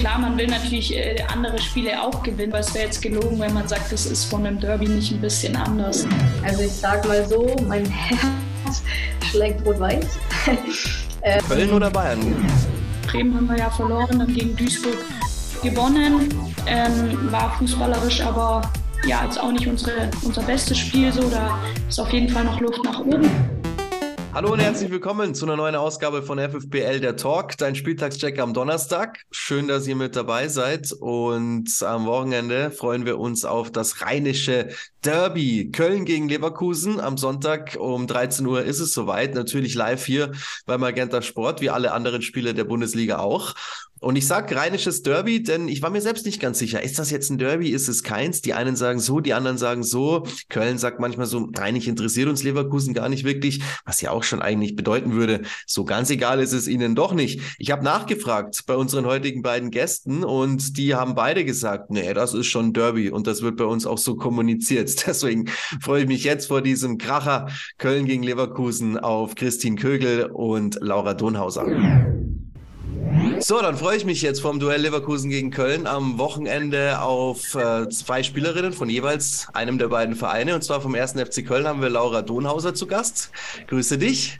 Klar, man will natürlich äh, andere Spiele auch gewinnen, aber es wäre jetzt gelogen, wenn man sagt, das ist von einem Derby nicht ein bisschen anders. Also ich sag mal so, mein Herz schlägt rot-weiß. ähm, Köln oder Bayern? Bremen haben wir ja verloren, dann gegen Duisburg gewonnen. Ähm, war fußballerisch aber ja jetzt auch nicht unsere, unser bestes Spiel so. Da ist auf jeden Fall noch Luft nach oben. Hallo und herzlich willkommen zu einer neuen Ausgabe von FFBL der Talk, dein Spieltagscheck am Donnerstag. Schön, dass ihr mit dabei seid und am Wochenende freuen wir uns auf das rheinische Derby Köln gegen Leverkusen. Am Sonntag um 13 Uhr ist es soweit, natürlich live hier bei Magenta Sport, wie alle anderen Spiele der Bundesliga auch. Und ich sage rheinisches Derby, denn ich war mir selbst nicht ganz sicher. Ist das jetzt ein Derby? Ist es keins? Die einen sagen so, die anderen sagen so. Köln sagt manchmal so, rheinig interessiert uns Leverkusen gar nicht wirklich, was ja auch schon eigentlich bedeuten würde, so ganz egal ist es ihnen doch nicht. Ich habe nachgefragt bei unseren heutigen beiden Gästen und die haben beide gesagt, nee, das ist schon Derby und das wird bei uns auch so kommuniziert. Deswegen freue ich mich jetzt vor diesem Kracher Köln gegen Leverkusen auf Christine Kögel und Laura Donhauser. So, dann freue ich mich jetzt vom Duell Leverkusen gegen Köln am Wochenende auf äh, zwei Spielerinnen von jeweils einem der beiden Vereine. Und zwar vom ersten FC Köln haben wir Laura Donhauser zu Gast. Grüße dich.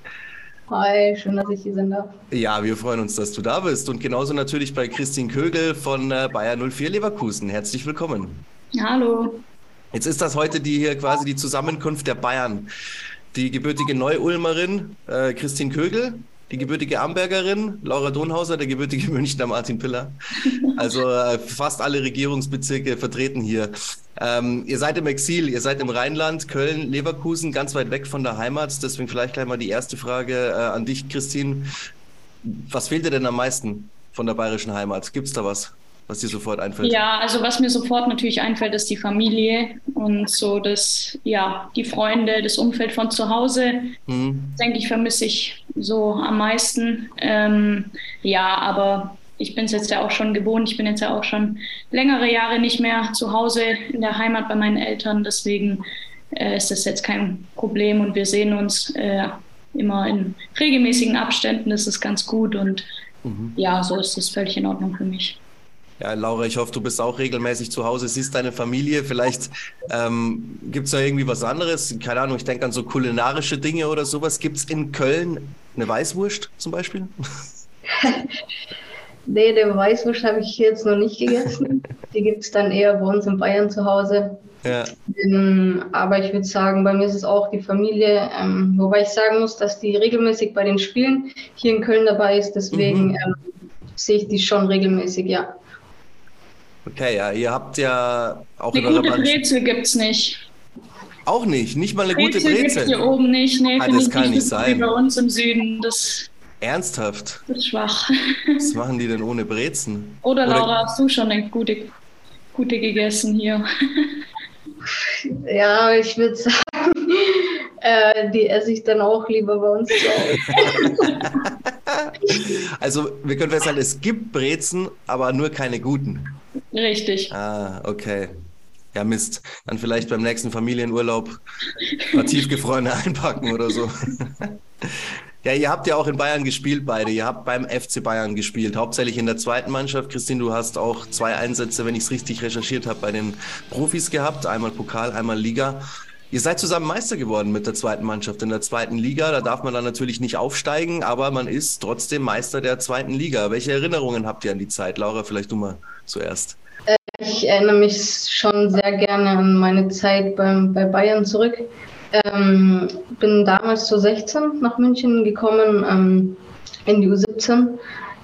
Hi, schön, dass ich hier sein darf. Ja, wir freuen uns, dass du da bist. Und genauso natürlich bei Christine Kögel von äh, Bayer 04 Leverkusen. Herzlich willkommen. Hallo. Jetzt ist das heute die hier quasi die Zusammenkunft der Bayern. Die gebürtige Neu-Ulmerin äh, Christine Kögel die gebürtige Ambergerin, Laura Donhauser, der gebürtige Münchner Martin Piller. Also äh, fast alle Regierungsbezirke vertreten hier. Ähm, ihr seid im Exil, ihr seid im Rheinland, Köln, Leverkusen, ganz weit weg von der Heimat. Deswegen vielleicht gleich mal die erste Frage äh, an dich, Christine. Was fehlt dir denn am meisten von der bayerischen Heimat? Gibt es da was? Was dir sofort einfällt? Ja, also was mir sofort natürlich einfällt, ist die Familie und so das, ja, die Freunde, das Umfeld von zu Hause. Mhm. Denke ich, vermisse ich so am meisten. Ähm, ja, aber ich bin es jetzt ja auch schon gewohnt. Ich bin jetzt ja auch schon längere Jahre nicht mehr zu Hause in der Heimat bei meinen Eltern. Deswegen äh, ist das jetzt kein Problem und wir sehen uns äh, immer in regelmäßigen Abständen. Das ist ganz gut und mhm. ja, so ist es völlig in Ordnung für mich. Ja, Laura, ich hoffe, du bist auch regelmäßig zu Hause, siehst deine Familie. Vielleicht ähm, gibt es da irgendwie was anderes. Keine Ahnung, ich denke an so kulinarische Dinge oder sowas. Gibt es in Köln eine Weißwurst zum Beispiel? nee, der Weißwurst habe ich jetzt noch nicht gegessen. Die gibt es dann eher bei uns in Bayern zu Hause. Ja. Ähm, aber ich würde sagen, bei mir ist es auch die Familie, ähm, wobei ich sagen muss, dass die regelmäßig bei den Spielen hier in Köln dabei ist. Deswegen mhm. ähm, sehe ich die schon regelmäßig, ja. Okay, ja, ihr habt ja auch eine gute Brezel gibt es nicht. Auch nicht, nicht mal eine Brezel gute Brezel. hier oben nicht, nee, ah, das kann nicht sein. Wie bei uns im Süden, das Ernsthaft? Das ist schwach. Was machen die denn ohne Brezen? Oder, Oder Laura, hast du schon eine gute, gute gegessen hier? Ja, ich würde sagen, äh, die esse ich dann auch lieber bei uns zu Hause. also, wir können festhalten, es gibt Brezen, aber nur keine guten. Richtig. Ah, okay. Ja, Mist. Dann vielleicht beim nächsten Familienurlaub mal tiefgefrorene einpacken oder so. ja, ihr habt ja auch in Bayern gespielt, beide. Ihr habt beim FC Bayern gespielt, hauptsächlich in der zweiten Mannschaft. Christine, du hast auch zwei Einsätze, wenn ich es richtig recherchiert habe, bei den Profis gehabt. Einmal Pokal, einmal Liga. Ihr seid zusammen Meister geworden mit der zweiten Mannschaft in der zweiten Liga. Da darf man dann natürlich nicht aufsteigen, aber man ist trotzdem Meister der zweiten Liga. Welche Erinnerungen habt ihr an die Zeit? Laura, vielleicht du mal zuerst. Äh, ich erinnere mich schon sehr gerne an meine Zeit beim, bei Bayern zurück. Ähm, bin damals zu 16 nach München gekommen, ähm, in die U17.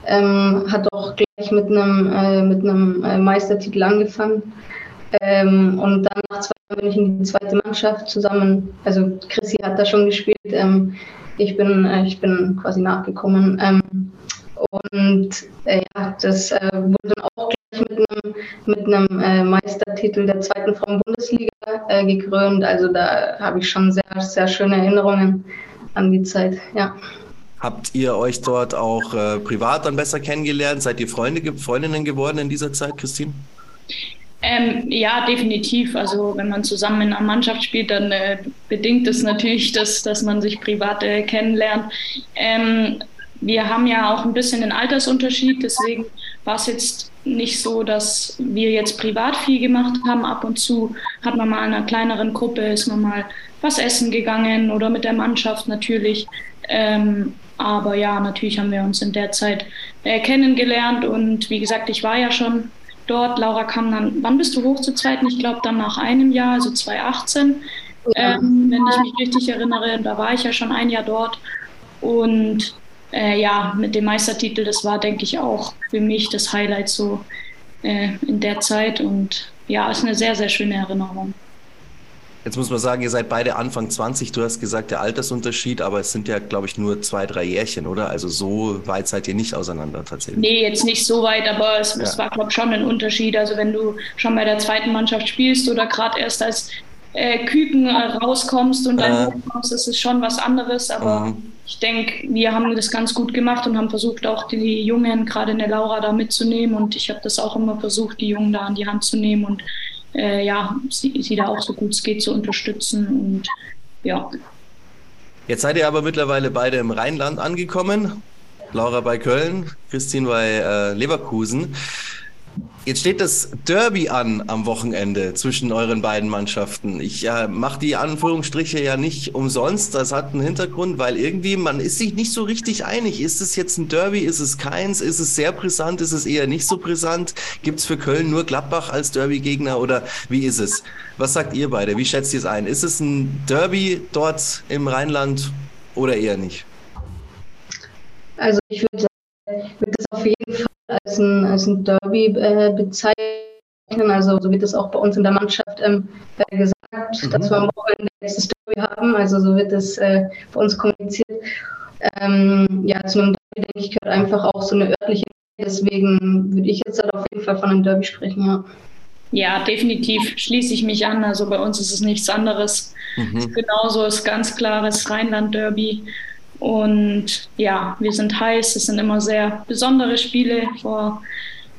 Ähm, hat auch gleich mit einem, äh, mit einem äh, Meistertitel angefangen. Ähm, und dann nach bin ich in die zweite Mannschaft zusammen. Also Chrissy hat da schon gespielt. Ähm, ich, bin, äh, ich bin quasi nachgekommen. Ähm, und äh, ja, das äh, wurde dann auch gleich mit einem, mit einem äh, Meistertitel der zweiten Frauen-Bundesliga äh, gekrönt. Also da habe ich schon sehr, sehr schöne Erinnerungen an die Zeit, ja. Habt ihr euch dort auch äh, privat dann besser kennengelernt? Seid ihr Freunde, Freundinnen geworden in dieser Zeit, Christine? Ähm, ja, definitiv. Also wenn man zusammen in einer Mannschaft spielt, dann äh, bedingt es natürlich, dass, dass man sich privat äh, kennenlernt. Ähm, wir haben ja auch ein bisschen den Altersunterschied, deswegen war es jetzt nicht so, dass wir jetzt privat viel gemacht haben. Ab und zu hat man mal in einer kleineren Gruppe, ist man mal was essen gegangen oder mit der Mannschaft natürlich. Ähm, aber ja, natürlich haben wir uns in der Zeit äh, kennengelernt und wie gesagt, ich war ja schon dort. Laura kam dann, wann bist du hoch zu zweiten? Ich glaube dann nach einem Jahr, also 2018, ja. ähm, wenn ich mich richtig erinnere. Da war ich ja schon ein Jahr dort und äh, ja, mit dem Meistertitel, das war, denke ich, auch für mich das Highlight so äh, in der Zeit und ja, ist eine sehr, sehr schöne Erinnerung. Jetzt muss man sagen, ihr seid beide Anfang 20. Du hast gesagt, der Altersunterschied, aber es sind ja, glaube ich, nur zwei, drei Jährchen, oder? Also so weit seid ihr nicht auseinander tatsächlich. Nee, jetzt nicht so weit, aber es, ja. es war, glaube ich, schon ein Unterschied. Also wenn du schon bei der zweiten Mannschaft spielst oder gerade erst als äh, Küken äh, rauskommst und dann äh. kommst, ist es schon was anderes. Aber mhm. ich denke, wir haben das ganz gut gemacht und haben versucht, auch die Jungen, gerade eine Laura, da mitzunehmen. Und ich habe das auch immer versucht, die Jungen da an die Hand zu nehmen und äh, ja, sie, sie da auch so gut es geht zu unterstützen und ja. Jetzt seid ihr aber mittlerweile beide im Rheinland angekommen. Laura bei Köln, Christine bei äh, Leverkusen. Jetzt steht das Derby an am Wochenende zwischen euren beiden Mannschaften. Ich äh, mache die Anführungsstriche ja nicht umsonst. Das hat einen Hintergrund, weil irgendwie man ist sich nicht so richtig einig. Ist es jetzt ein Derby? Ist es keins? Ist es sehr brisant? Ist es eher nicht so brisant? Gibt es für Köln nur Gladbach als Derby-Gegner oder wie ist es? Was sagt ihr beide? Wie schätzt ihr es ein? Ist es ein Derby dort im Rheinland oder eher nicht? Also ich würde würde das auf jeden Fall als ein, als ein Derby äh, bezeichnen. Also so wird es auch bei uns in der Mannschaft ähm, äh, gesagt, mhm. dass wir am Wochenende jetzt das Derby haben. Also so wird es äh, bei uns kommuniziert. Ähm, ja, zu einem Derby, denke ich, gehört einfach auch so eine örtliche Deswegen würde ich jetzt halt auf jeden Fall von einem Derby sprechen, ja. Ja, definitiv schließe ich mich an. Also bei uns ist es nichts anderes. Mhm. Genauso ist ganz klares Rheinland-Derby. Und ja, wir sind heiß. Es sind immer sehr besondere Spiele vor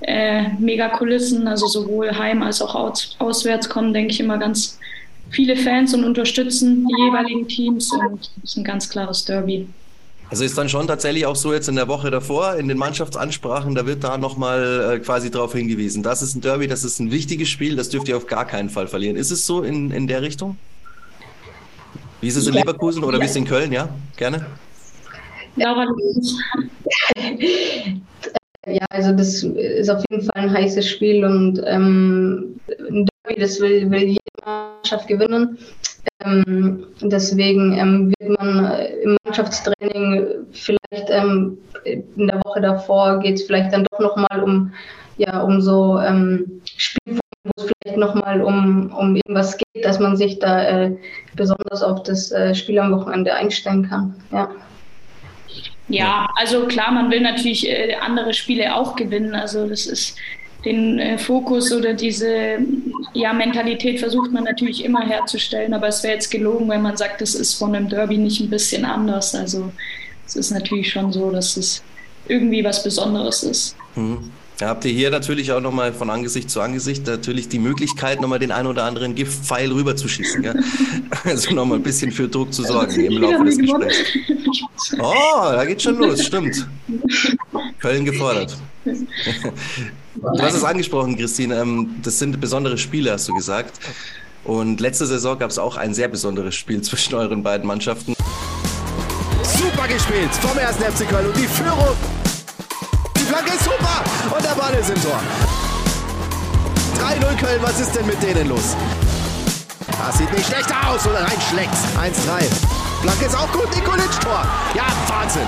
äh, mega Kulissen. Also sowohl heim als auch aus, auswärts kommen, denke ich, immer ganz viele Fans und unterstützen die jeweiligen Teams. Und es ist ein ganz klares Derby. Also ist dann schon tatsächlich auch so jetzt in der Woche davor, in den Mannschaftsansprachen, da wird da nochmal äh, quasi darauf hingewiesen. Das ist ein Derby, das ist ein wichtiges Spiel, das dürft ihr auf gar keinen Fall verlieren. Ist es so in, in der Richtung? Wie ist es in Leverkusen oder wie ist es in Köln? Ja, gerne. Laura Ja, also das ist auf jeden Fall ein heißes Spiel und ähm, ein Derby, das will, will jede Mannschaft gewinnen. Ähm, deswegen ähm, wird man äh, im Mannschaftstraining vielleicht ähm, in der Woche davor geht es vielleicht dann doch nochmal um, ja, um so ähm, Spielformen, wo es vielleicht nochmal um, um irgendwas geht, dass man sich da äh, besonders auf das äh, Spiel am Wochenende einstellen kann. Ja. Ja, also klar, man will natürlich äh, andere Spiele auch gewinnen. Also das ist den äh, Fokus oder diese ja, Mentalität versucht man natürlich immer herzustellen, aber es wäre jetzt gelogen, wenn man sagt, es ist von einem Derby nicht ein bisschen anders. Also es ist natürlich schon so, dass es irgendwie was Besonderes ist. Mhm. Da habt ihr hier natürlich auch nochmal von Angesicht zu Angesicht natürlich die Möglichkeit, nochmal den einen oder anderen Giftpfeil rüberzuschießen. Gell? Also nochmal ein bisschen für Druck zu sorgen im Laufe des Gesprächs. Oh, da geht schon los, stimmt. Köln gefordert. Du hast es angesprochen, Christine. Ähm, das sind besondere Spiele, hast du gesagt. Und letzte Saison gab es auch ein sehr besonderes Spiel zwischen euren beiden Mannschaften. Super gespielt vom ersten FC Köln und die Führung Ball ist Tor. 3-0 Köln, was ist denn mit denen los? Das sieht nicht schlecht aus oder rein schlecht. 1-3. Flanke ist auch gut, Nikolic Tor. Ja, Wahnsinn.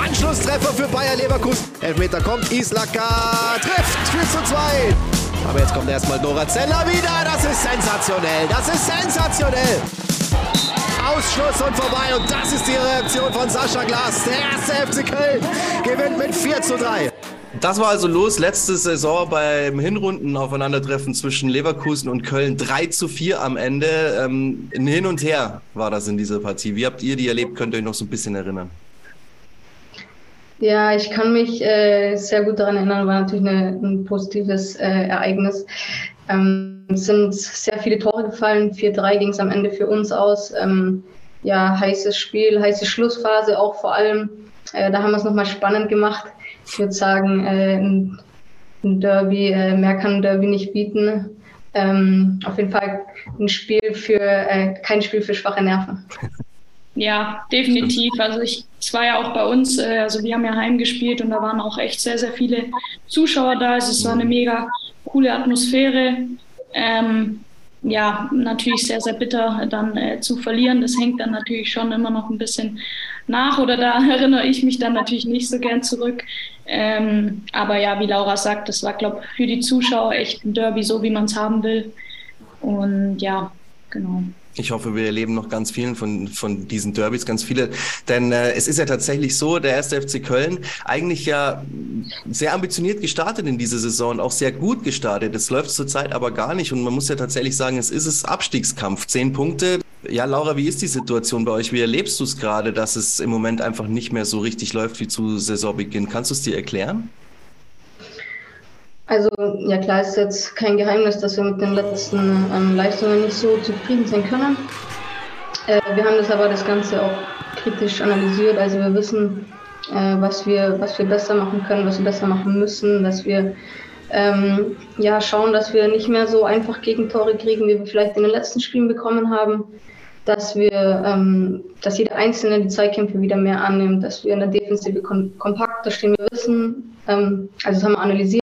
Anschlusstreffer für Bayer Leverkusen. Elfmeter kommt, Islaka trifft 4 zu 2. Aber jetzt kommt erstmal Dora Zeller wieder. Das ist sensationell. Das ist sensationell. Ausschluss und vorbei. Und das ist die Reaktion von Sascha Glas. Der erste FC Köln gewinnt mit 4 zu 3. Das war also los letzte Saison beim Hinrunden-Aufeinandertreffen zwischen Leverkusen und Köln. 3 zu 4 am Ende. Ähm, ein Hin und Her war das in dieser Partie. Wie habt ihr die erlebt? Könnt ihr euch noch so ein bisschen erinnern? Ja, ich kann mich äh, sehr gut daran erinnern. War natürlich eine, ein positives äh, Ereignis. Ähm, es sind sehr viele Tore gefallen. 4-3 ging es am Ende für uns aus. Ähm, ja, heißes Spiel, heiße Schlussphase auch vor allem. Äh, da haben wir es nochmal spannend gemacht. Ich würde sagen, äh, ein Derby, äh, mehr kann ein Derby nicht bieten. Ähm, auf jeden Fall ein Spiel für, äh, kein Spiel für schwache Nerven. Ja, definitiv. Also ich, es war ja auch bei uns, äh, also wir haben ja heimgespielt und da waren auch echt sehr, sehr viele Zuschauer da. Also es war eine mega coole Atmosphäre. Ähm, ja, natürlich sehr, sehr bitter dann äh, zu verlieren. Das hängt dann natürlich schon immer noch ein bisschen nach oder da erinnere ich mich dann natürlich nicht so gern zurück. Ähm, aber ja, wie Laura sagt, das war, glaube ich, für die Zuschauer echt ein Derby, so wie man es haben will. Und ja, genau. Ich hoffe, wir erleben noch ganz vielen von, von diesen Derbys, ganz viele. Denn äh, es ist ja tatsächlich so, der erste FC Köln eigentlich ja sehr ambitioniert gestartet in diese Saison, auch sehr gut gestartet. Es läuft zurzeit aber gar nicht und man muss ja tatsächlich sagen, es ist es Abstiegskampf. Zehn Punkte. Ja, Laura, wie ist die Situation bei euch? Wie erlebst du es gerade, dass es im Moment einfach nicht mehr so richtig läuft wie zu Saisonbeginn? Kannst du es dir erklären? Also ja klar ist jetzt kein Geheimnis, dass wir mit den letzten ähm, Leistungen nicht so zufrieden sein können. Äh, wir haben das aber das Ganze auch kritisch analysiert. Also wir wissen, äh, was, wir, was wir besser machen können, was wir besser machen müssen, dass wir ähm, ja, schauen, dass wir nicht mehr so einfach Gegentore kriegen, wie wir vielleicht in den letzten Spielen bekommen haben dass wir, ähm, dass jeder Einzelne die Zweikämpfe wieder mehr annimmt, dass wir in der Defensive kom kompakter stehen. Wir wissen, ähm, also das haben wir analysiert.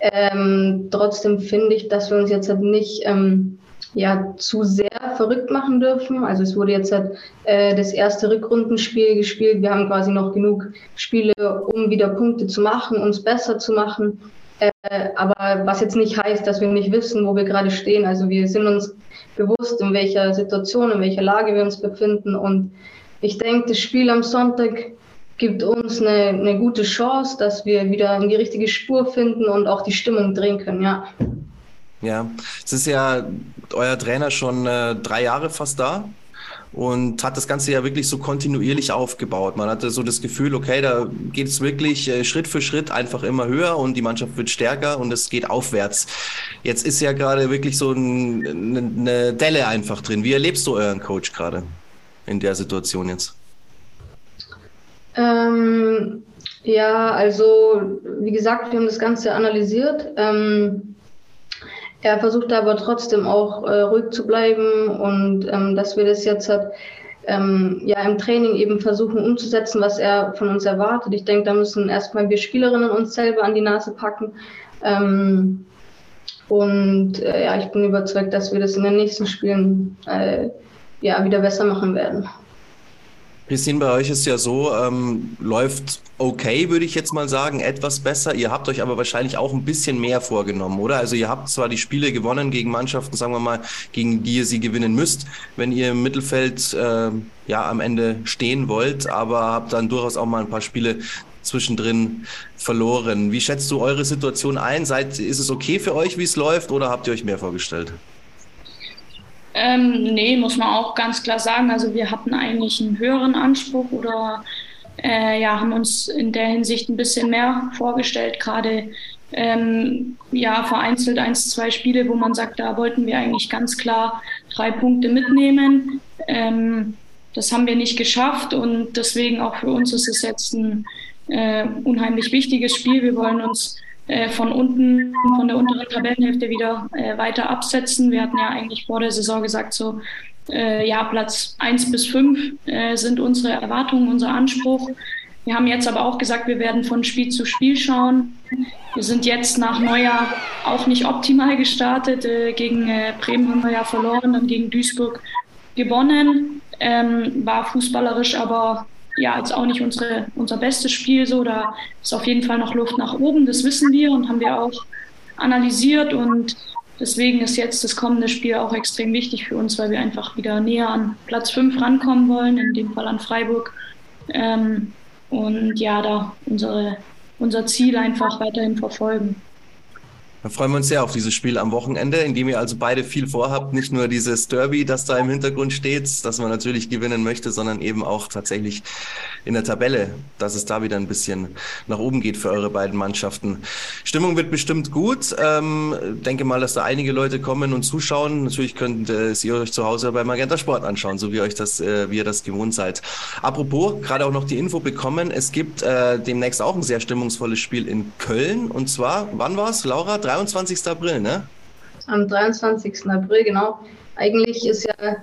Ähm, trotzdem finde ich, dass wir uns jetzt halt nicht ähm, ja, zu sehr verrückt machen dürfen. Also es wurde jetzt halt, äh, das erste Rückrundenspiel gespielt. Wir haben quasi noch genug Spiele, um wieder Punkte zu machen, uns besser zu machen. Äh, aber was jetzt nicht heißt, dass wir nicht wissen, wo wir gerade stehen. Also wir sind uns bewusst, in welcher Situation, in welcher Lage wir uns befinden. Und ich denke, das Spiel am Sonntag gibt uns eine, eine gute Chance, dass wir wieder in die richtige Spur finden und auch die Stimmung drehen können, ja. Ja, es ist ja euer Trainer schon äh, drei Jahre fast da und hat das Ganze ja wirklich so kontinuierlich aufgebaut. Man hatte so das Gefühl, okay, da geht es wirklich äh, Schritt für Schritt einfach immer höher und die Mannschaft wird stärker und es geht aufwärts. Jetzt ist ja gerade wirklich so ein, eine Delle einfach drin. Wie erlebst du euren Coach gerade in der Situation jetzt? Ähm, ja, also wie gesagt, wir haben das Ganze analysiert. Ähm, er versucht aber trotzdem auch äh, ruhig zu bleiben und ähm, dass wir das jetzt halt, ähm, ja im Training eben versuchen umzusetzen, was er von uns erwartet. Ich denke, da müssen erstmal wir Spielerinnen uns selber an die Nase packen. Ähm, und äh, ja, ich bin überzeugt, dass wir das in den nächsten Spielen äh, ja, wieder besser machen werden. Christine, bei euch ist ja so, ähm, läuft okay, würde ich jetzt mal sagen, etwas besser. Ihr habt euch aber wahrscheinlich auch ein bisschen mehr vorgenommen, oder? Also ihr habt zwar die Spiele gewonnen gegen Mannschaften, sagen wir mal, gegen die ihr sie gewinnen müsst, wenn ihr im Mittelfeld äh, ja am Ende stehen wollt, aber habt dann durchaus auch mal ein paar Spiele zwischendrin verloren. Wie schätzt du eure Situation ein? Seid, ist es okay für euch, wie es läuft, oder habt ihr euch mehr vorgestellt? Ähm, nee, muss man auch ganz klar sagen. Also wir hatten eigentlich einen höheren Anspruch oder äh, ja, haben uns in der Hinsicht ein bisschen mehr vorgestellt. Gerade ähm, ja, vereinzelt eins, zwei Spiele, wo man sagt, da wollten wir eigentlich ganz klar drei Punkte mitnehmen. Ähm, das haben wir nicht geschafft und deswegen auch für uns ist es jetzt ein äh, unheimlich wichtiges Spiel. Wir wollen uns von unten, von der unteren Tabellenhälfte wieder äh, weiter absetzen. Wir hatten ja eigentlich vor der Saison gesagt, so äh, ja, Platz 1 bis 5 äh, sind unsere Erwartungen, unser Anspruch. Wir haben jetzt aber auch gesagt, wir werden von Spiel zu Spiel schauen. Wir sind jetzt nach Neujahr auch nicht optimal gestartet. Äh, gegen äh, Bremen haben wir ja verloren, dann gegen Duisburg gewonnen. Ähm, war fußballerisch aber ja jetzt auch nicht unsere, unser bestes Spiel so. Da ist auf jeden Fall noch Luft nach oben, das wissen wir und haben wir auch analysiert. Und deswegen ist jetzt das kommende Spiel auch extrem wichtig für uns, weil wir einfach wieder näher an Platz 5 rankommen wollen, in dem Fall an Freiburg. Ähm, und ja, da unsere, unser Ziel einfach weiterhin verfolgen. Da freuen wir uns sehr auf dieses Spiel am Wochenende, in dem ihr also beide viel vorhabt. Nicht nur dieses Derby, das da im Hintergrund steht, das man natürlich gewinnen möchte, sondern eben auch tatsächlich in der Tabelle, dass es da wieder ein bisschen nach oben geht für eure beiden Mannschaften. Stimmung wird bestimmt gut. Ähm, denke mal, dass da einige Leute kommen und zuschauen. Natürlich könnt äh, ihr euch zu Hause bei Magenta Sport anschauen, so wie euch das, äh, wie ihr das gewohnt seid. Apropos, gerade auch noch die Info bekommen. Es gibt äh, demnächst auch ein sehr stimmungsvolles Spiel in Köln. Und zwar, wann war es, Laura? 23. April, ne? Am 23. April, genau. Eigentlich ist ja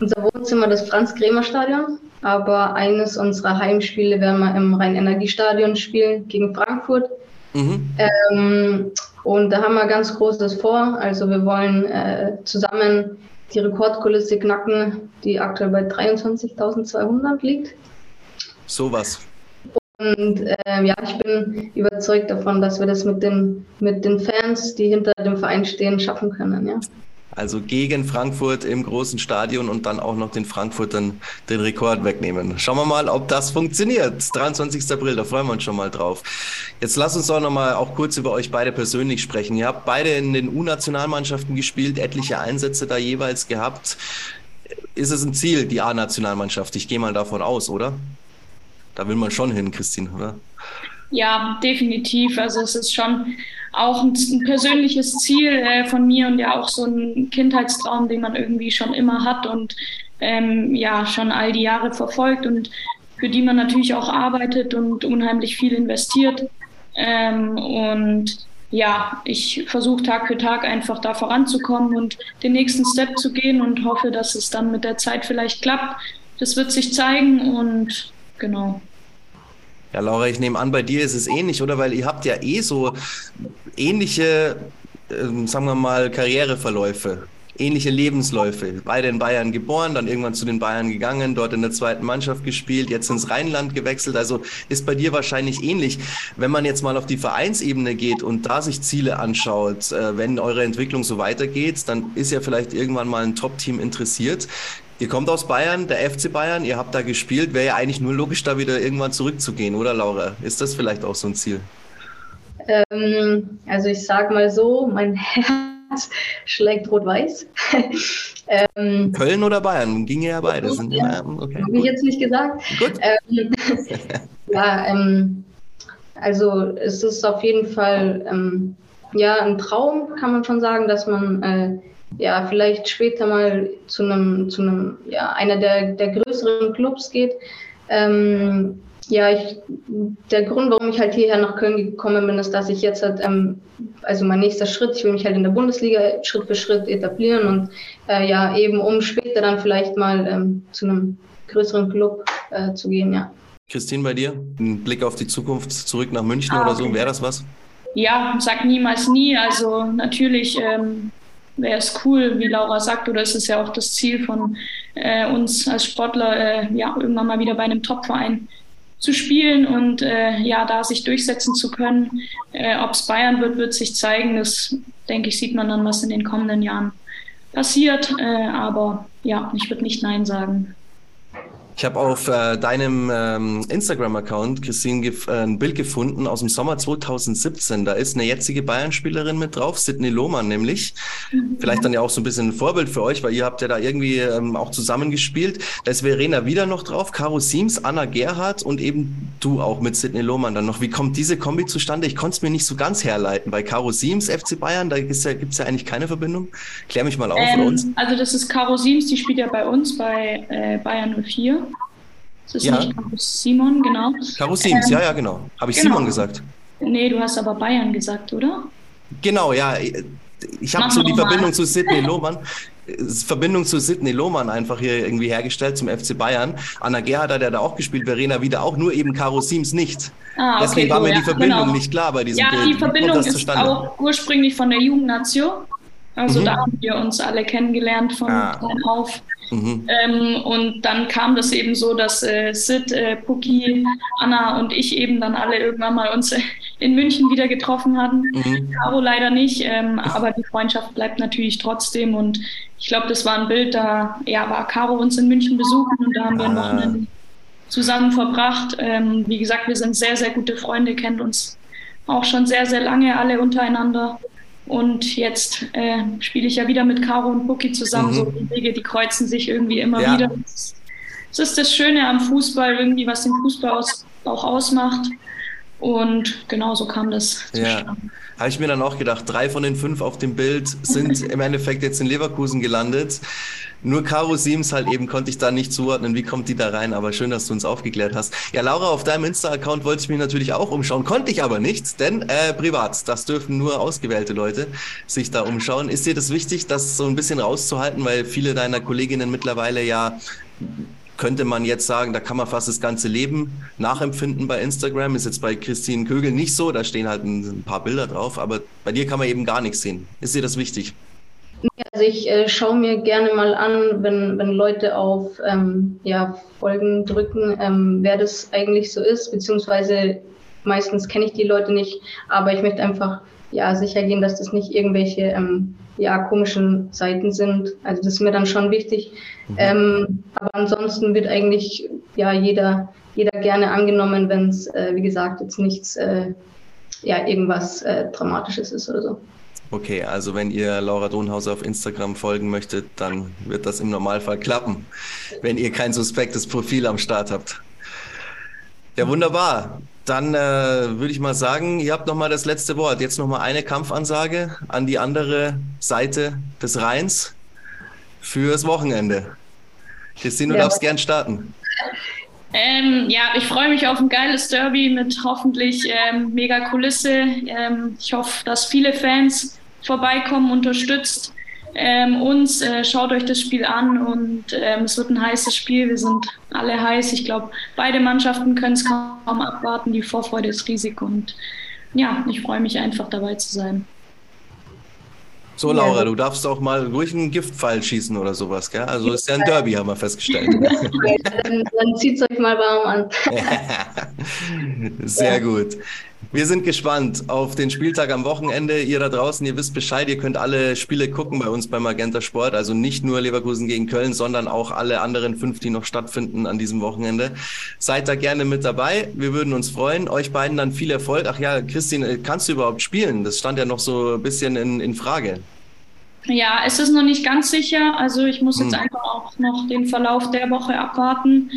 unser Wohnzimmer das Franz-Kremer-Stadion, aber eines unserer Heimspiele werden wir im Rhein-Energie-Stadion spielen gegen Frankfurt. Mhm. Ähm, und da haben wir ganz Großes vor. Also wir wollen äh, zusammen die Rekordkulisse knacken, die aktuell bei 23.200 liegt. Sowas. Und äh, ja, ich bin überzeugt davon, dass wir das mit den, mit den Fans, die hinter dem Verein stehen, schaffen können. Ja. Also gegen Frankfurt im großen Stadion und dann auch noch den Frankfurtern den Rekord wegnehmen. Schauen wir mal, ob das funktioniert. 23. April, da freuen wir uns schon mal drauf. Jetzt lasst uns auch noch mal auch kurz über euch beide persönlich sprechen. Ihr habt beide in den U-Nationalmannschaften gespielt, etliche Einsätze da jeweils gehabt. Ist es ein Ziel, die A-Nationalmannschaft? Ich gehe mal davon aus, oder? Da will man schon hin, Christine, oder? Ja, definitiv. Also es ist schon auch ein, ein persönliches Ziel äh, von mir und ja auch so ein Kindheitstraum, den man irgendwie schon immer hat und ähm, ja schon all die Jahre verfolgt und für die man natürlich auch arbeitet und unheimlich viel investiert. Ähm, und ja, ich versuche Tag für Tag einfach da voranzukommen und den nächsten Step zu gehen und hoffe, dass es dann mit der Zeit vielleicht klappt. Das wird sich zeigen und genau. Ja, Laura, ich nehme an, bei dir ist es ähnlich, oder? Weil ihr habt ja eh so ähnliche, äh, sagen wir mal, Karriereverläufe, ähnliche Lebensläufe. Beide in Bayern geboren, dann irgendwann zu den Bayern gegangen, dort in der zweiten Mannschaft gespielt, jetzt ins Rheinland gewechselt. Also ist bei dir wahrscheinlich ähnlich. Wenn man jetzt mal auf die Vereinsebene geht und da sich Ziele anschaut, äh, wenn eure Entwicklung so weitergeht, dann ist ja vielleicht irgendwann mal ein Top-Team interessiert. Ihr kommt aus Bayern, der FC Bayern, ihr habt da gespielt, wäre ja eigentlich nur logisch, da wieder irgendwann zurückzugehen, oder Laura? Ist das vielleicht auch so ein Ziel? Ähm, also ich sage mal so, mein Herz schlägt rot-weiß. ähm, Köln oder Bayern? Ging ja beide. Sind ja, okay, Habe ich jetzt nicht gesagt. Gut. Ähm, ja, ähm, also es ist auf jeden Fall ähm, ja ein Traum, kann man schon sagen, dass man äh, ja, vielleicht später mal zu einem, zu einem, ja, einer der, der größeren Clubs geht. Ähm, ja, ich, der Grund, warum ich halt hierher nach Köln gekommen bin, ist, dass ich jetzt halt, ähm, also mein nächster Schritt, ich will mich halt in der Bundesliga Schritt für Schritt etablieren und äh, ja, eben um später dann vielleicht mal ähm, zu einem größeren Club äh, zu gehen, ja. Christine, bei dir? Ein Blick auf die Zukunft zurück nach München ah, oder so, wäre das was? Ja, sag niemals nie. Also natürlich ähm, wäre es cool, wie Laura sagt, oder ist es ja auch das Ziel von äh, uns als Sportler, äh, ja, irgendwann mal wieder bei einem Topverein zu spielen und äh, ja, da sich durchsetzen zu können. Äh, Ob es Bayern wird, wird sich zeigen. Das, denke ich, sieht man dann, was in den kommenden Jahren passiert. Äh, aber ja, ich würde nicht Nein sagen. Ich habe auf äh, deinem ähm, Instagram-Account, Christine, äh, ein Bild gefunden aus dem Sommer 2017. Da ist eine jetzige Bayern-Spielerin mit drauf, Sidney Lohmann nämlich. Mhm. Vielleicht dann ja auch so ein bisschen ein Vorbild für euch, weil ihr habt ja da irgendwie ähm, auch zusammengespielt. Da ist Verena wieder noch drauf, Caro Siems, Anna Gerhardt und eben du auch mit Sidney Lohmann dann noch. Wie kommt diese Kombi zustande? Ich konnte es mir nicht so ganz herleiten. Bei Caro Siems, FC Bayern, da gibt es ja, gibt's ja eigentlich keine Verbindung. Klär mich mal auf ähm, uns. Also das ist Caro Siems, die spielt ja bei uns bei äh, Bayern 04. Das ist ja. nicht Karus Simon, genau. Karus Sims, ähm, ja, ja, genau. Habe ich genau. Simon gesagt? Nee, du hast aber Bayern gesagt, oder? Genau, ja. Ich habe so die Verbindung zu Sidney Lohmann. Verbindung zu Sidney Lohmann einfach hier irgendwie hergestellt zum FC Bayern. Anna Gerhardt hat ja da auch gespielt, Verena wieder auch, nur eben Caro Sims nicht. Ah, okay, Deswegen war mir die Verbindung genau. nicht klar bei diesem ja, Bild. Ja, die Verbindung ist auch ursprünglich von der Jugendnation. Also mhm. da haben wir uns alle kennengelernt von ah. klein auf. Mhm. Ähm, und dann kam das eben so, dass äh, Sid, äh, Puki, Anna und ich eben dann alle irgendwann mal uns in München wieder getroffen hatten. Mhm. Caro leider nicht, ähm, aber die Freundschaft bleibt natürlich trotzdem. Und ich glaube, das war ein Bild, da ja, war Caro uns in München besuchen und da haben wir ah. noch einen zusammen verbracht. Ähm, wie gesagt, wir sind sehr, sehr gute Freunde, kennen uns auch schon sehr, sehr lange alle untereinander. Und jetzt äh, spiele ich ja wieder mit Caro und Puki zusammen. Mhm. So die Wege, die kreuzen sich irgendwie immer ja. wieder. Das ist das Schöne am Fußball, irgendwie, was den Fußball aus, auch ausmacht. Und genau so kam das zustande. Ja. Habe ich mir dann auch gedacht, drei von den fünf auf dem Bild sind im Endeffekt jetzt in Leverkusen gelandet. Nur Caro Siems halt eben konnte ich da nicht zuordnen, wie kommt die da rein, aber schön, dass du uns aufgeklärt hast. Ja, Laura, auf deinem Insta-Account wollte ich mich natürlich auch umschauen, konnte ich aber nicht, denn äh, privat, das dürfen nur ausgewählte Leute sich da umschauen. Ist dir das wichtig, das so ein bisschen rauszuhalten, weil viele deiner Kolleginnen mittlerweile ja könnte man jetzt sagen, da kann man fast das ganze Leben nachempfinden bei Instagram. Ist jetzt bei Christine Kögel nicht so, da stehen halt ein, paar Bilder drauf, aber bei dir kann man eben gar nichts sehen. Ist dir das wichtig? Also ich äh, schaue mir gerne mal an, wenn, wenn Leute auf ähm, ja, Folgen drücken, ähm, wer das eigentlich so ist, beziehungsweise meistens kenne ich die Leute nicht, aber ich möchte einfach ja, sicher gehen, dass das nicht irgendwelche ähm, ja, komischen Seiten sind. Also das ist mir dann schon wichtig. Mhm. Ähm, aber ansonsten wird eigentlich ja jeder, jeder gerne angenommen, wenn es, äh, wie gesagt, jetzt nichts, äh, ja, irgendwas äh, Dramatisches ist oder so. Okay, also wenn ihr Laura Donhauser auf Instagram folgen möchtet, dann wird das im Normalfall klappen, wenn ihr kein suspektes Profil am Start habt. Ja, wunderbar. Dann äh, würde ich mal sagen, ihr habt nochmal das letzte Wort. Jetzt nochmal eine Kampfansage an die andere Seite des Rheins fürs Wochenende. Christine, du ja. darfst gern starten. Ähm, ja, ich freue mich auf ein geiles Derby mit hoffentlich ähm, mega Kulisse. Ähm, ich hoffe, dass viele Fans vorbeikommen, unterstützt ähm, uns. Äh, schaut euch das Spiel an und ähm, es wird ein heißes Spiel. Wir sind alle heiß. Ich glaube, beide Mannschaften können es kaum abwarten. Die Vorfreude ist riesig und ja, ich freue mich einfach dabei zu sein. So, Laura, du darfst auch mal ruhig einen Giftpfeil schießen oder sowas, gell? Also ist ja ein Derby, haben wir festgestellt. dann, dann zieht euch mal warm an. Sehr gut. Wir sind gespannt auf den Spieltag am Wochenende. Ihr da draußen, ihr wisst Bescheid, ihr könnt alle Spiele gucken bei uns beim Magenta Sport. Also nicht nur Leverkusen gegen Köln, sondern auch alle anderen fünf, die noch stattfinden an diesem Wochenende. Seid da gerne mit dabei. Wir würden uns freuen. Euch beiden dann viel Erfolg. Ach ja, Christine, kannst du überhaupt spielen? Das stand ja noch so ein bisschen in, in Frage. Ja, es ist noch nicht ganz sicher. Also ich muss jetzt hm. einfach auch noch den Verlauf der Woche abwarten.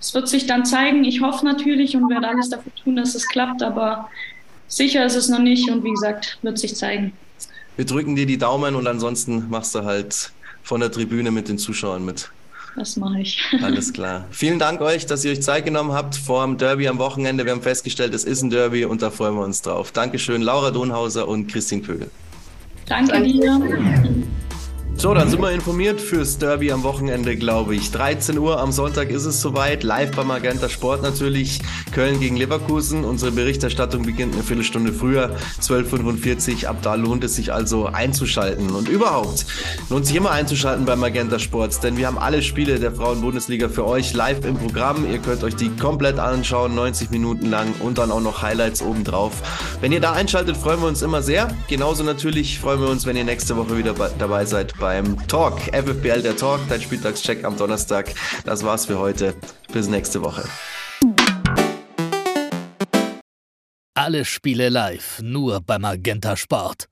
Es wird sich dann zeigen. Ich hoffe natürlich und werde alles dafür tun, dass es klappt, aber sicher ist es noch nicht und wie gesagt, wird sich zeigen. Wir drücken dir die Daumen und ansonsten machst du halt von der Tribüne mit den Zuschauern mit. Das mache ich. Alles klar. Vielen Dank euch, dass ihr euch Zeit genommen habt vor dem Derby am Wochenende. Wir haben festgestellt, es ist ein Derby und da freuen wir uns drauf. Dankeschön, Laura Donhauser und Christine Kögel. Danke, Danke. dir. So, dann sind wir informiert fürs Derby am Wochenende, glaube ich. 13 Uhr am Sonntag ist es soweit. Live beim Magenta Sport natürlich. Köln gegen Leverkusen. Unsere Berichterstattung beginnt eine Viertelstunde früher, 12.45 Uhr. Ab da lohnt es sich also einzuschalten. Und überhaupt lohnt sich immer einzuschalten beim Magenta Sport, denn wir haben alle Spiele der Frauen-Bundesliga für euch live im Programm. Ihr könnt euch die komplett anschauen, 90 Minuten lang und dann auch noch Highlights obendrauf. Wenn ihr da einschaltet, freuen wir uns immer sehr. Genauso natürlich freuen wir uns, wenn ihr nächste Woche wieder dabei seid beim Talk. FFBL der Talk, dein Spieltagscheck am Donnerstag. Das war's für heute. Bis nächste Woche. Alle Spiele live, nur beim Magenta Sport.